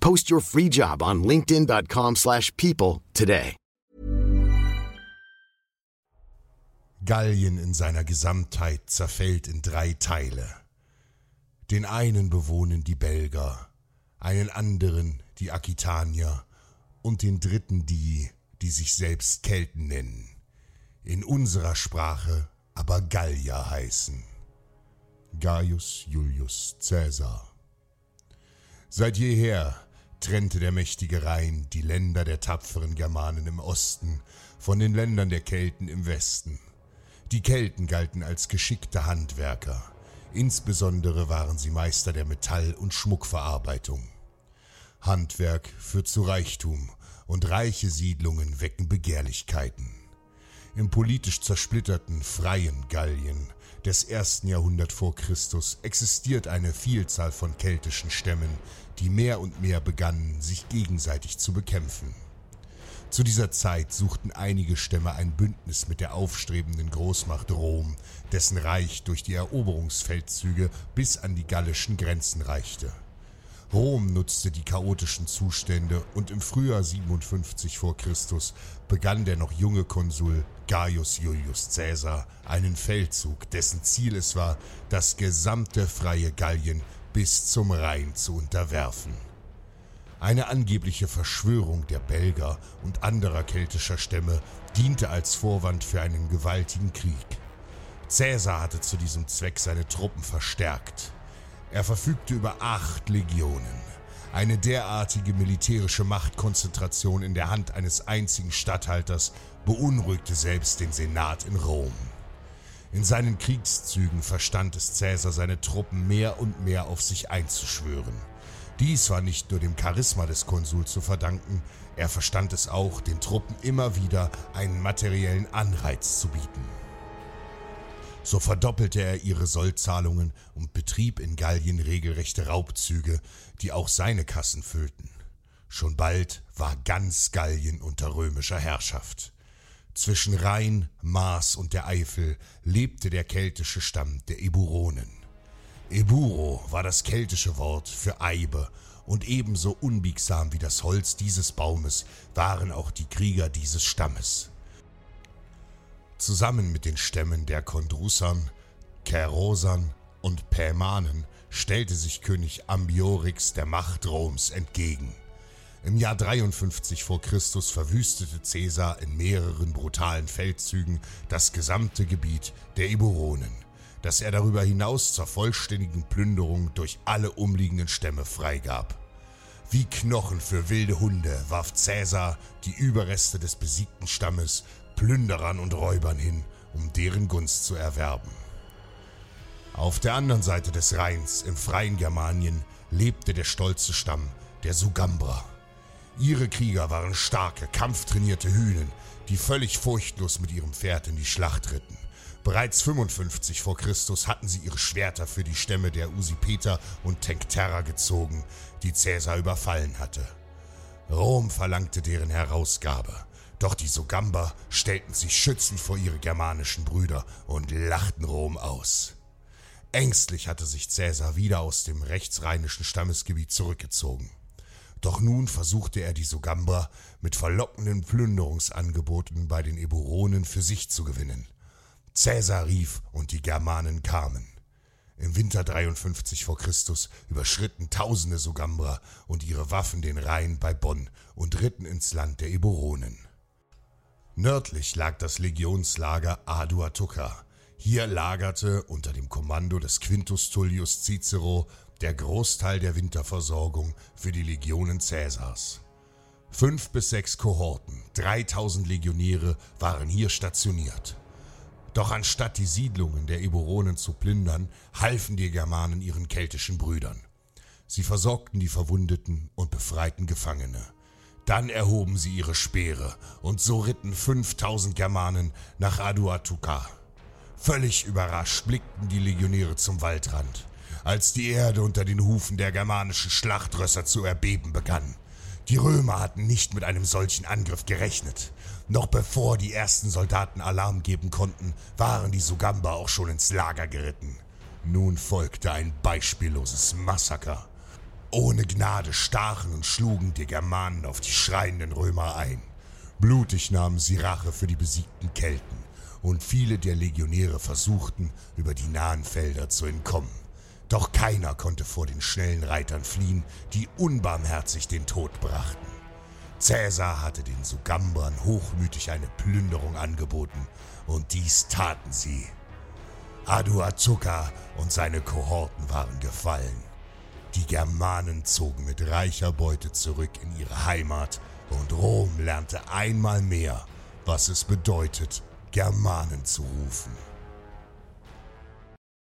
Post your free job on linkedin.com/people slash people today. Gallien in seiner Gesamtheit zerfällt in drei Teile. Den einen bewohnen die Belger, einen anderen die Aquitanier und den dritten die, die sich selbst Kelten nennen, in unserer Sprache aber Gallier heißen. Gaius Julius Caesar. Seit jeher trennte der mächtige Rhein die Länder der tapferen Germanen im Osten von den Ländern der Kelten im Westen. Die Kelten galten als geschickte Handwerker, insbesondere waren sie Meister der Metall- und Schmuckverarbeitung. Handwerk führt zu Reichtum und reiche Siedlungen wecken Begehrlichkeiten. Im politisch zersplitterten freien Gallien des ersten Jahrhundert vor Christus existiert eine Vielzahl von keltischen Stämmen, die mehr und mehr begannen, sich gegenseitig zu bekämpfen. Zu dieser Zeit suchten einige Stämme ein Bündnis mit der aufstrebenden Großmacht Rom, dessen Reich durch die Eroberungsfeldzüge bis an die gallischen Grenzen reichte. Rom nutzte die chaotischen Zustände und im Frühjahr 57 vor Christus begann der noch junge Konsul Gaius Julius Caesar einen Feldzug, dessen Ziel es war, das gesamte freie Gallien bis zum Rhein zu unterwerfen. Eine angebliche Verschwörung der Belger und anderer keltischer Stämme diente als Vorwand für einen gewaltigen Krieg. Caesar hatte zu diesem Zweck seine Truppen verstärkt. Er verfügte über acht Legionen. Eine derartige militärische Machtkonzentration in der Hand eines einzigen Statthalters beunruhigte selbst den Senat in Rom. In seinen Kriegszügen verstand es Caesar, seine Truppen mehr und mehr auf sich einzuschwören. Dies war nicht nur dem Charisma des Konsuls zu verdanken, er verstand es auch, den Truppen immer wieder einen materiellen Anreiz zu bieten. So verdoppelte er ihre Sollzahlungen und betrieb in Gallien regelrechte Raubzüge, die auch seine Kassen füllten. Schon bald war ganz Gallien unter römischer Herrschaft. Zwischen Rhein, Maas und der Eifel lebte der keltische Stamm der Eburonen. Eburo war das keltische Wort für Eibe, und ebenso unbiegsam wie das Holz dieses Baumes waren auch die Krieger dieses Stammes. Zusammen mit den Stämmen der Kondrusern, Kerosern und Pämanen stellte sich König Ambiorix der Macht Roms entgegen. Im Jahr 53 vor Christus verwüstete Caesar in mehreren brutalen Feldzügen das gesamte Gebiet der Eburonen, das er darüber hinaus zur vollständigen Plünderung durch alle umliegenden Stämme freigab. Wie Knochen für wilde Hunde warf Caesar die Überreste des besiegten Stammes Plünderern und Räubern hin, um deren Gunst zu erwerben. Auf der anderen Seite des Rheins, im freien Germanien, lebte der stolze Stamm der Sugambrer. Ihre Krieger waren starke, kampftrainierte Hühnen, die völlig furchtlos mit ihrem Pferd in die Schlacht ritten. Bereits 55 vor Christus hatten sie ihre Schwerter für die Stämme der Usipeter und Tencterra gezogen, die Caesar überfallen hatte. Rom verlangte deren Herausgabe. Doch die Sogamber stellten sich schützend vor ihre germanischen Brüder und lachten Rom aus. Ängstlich hatte sich Caesar wieder aus dem rechtsrheinischen Stammesgebiet zurückgezogen. Doch nun versuchte er die Sogamber mit verlockenden Plünderungsangeboten bei den Eburonen für sich zu gewinnen. Caesar rief und die Germanen kamen. Im Winter 53 vor Christus überschritten tausende Sogambrer und ihre Waffen den Rhein bei Bonn und ritten ins Land der Eburonen. Nördlich lag das Legionslager Aduatuca. Hier lagerte unter dem Kommando des Quintus Tullius Cicero der Großteil der Winterversorgung für die Legionen Caesars. Fünf bis sechs Kohorten, 3000 Legionäre waren hier stationiert. Doch anstatt die Siedlungen der Eburonen zu plündern, halfen die Germanen ihren keltischen Brüdern. Sie versorgten die Verwundeten und befreiten Gefangene. Dann erhoben sie ihre Speere und so ritten 5000 Germanen nach Aduatuca. Völlig überrascht blickten die Legionäre zum Waldrand, als die Erde unter den Hufen der germanischen Schlachtrösser zu erbeben begann. Die Römer hatten nicht mit einem solchen Angriff gerechnet. Noch bevor die ersten Soldaten Alarm geben konnten, waren die Sugamba auch schon ins Lager geritten. Nun folgte ein beispielloses Massaker. Ohne Gnade stachen und schlugen die Germanen auf die schreienden Römer ein. Blutig nahmen sie Rache für die besiegten Kelten, und viele der Legionäre versuchten, über die nahen Felder zu entkommen. Doch keiner konnte vor den schnellen Reitern fliehen, die unbarmherzig den Tod brachten. Cäsar hatte den Sugambern hochmütig eine Plünderung angeboten, und dies taten sie. Aduazuka und seine Kohorten waren gefallen. Die Germanen zogen mit reicher Beute zurück in ihre Heimat und Rom lernte einmal mehr, was es bedeutet, Germanen zu rufen.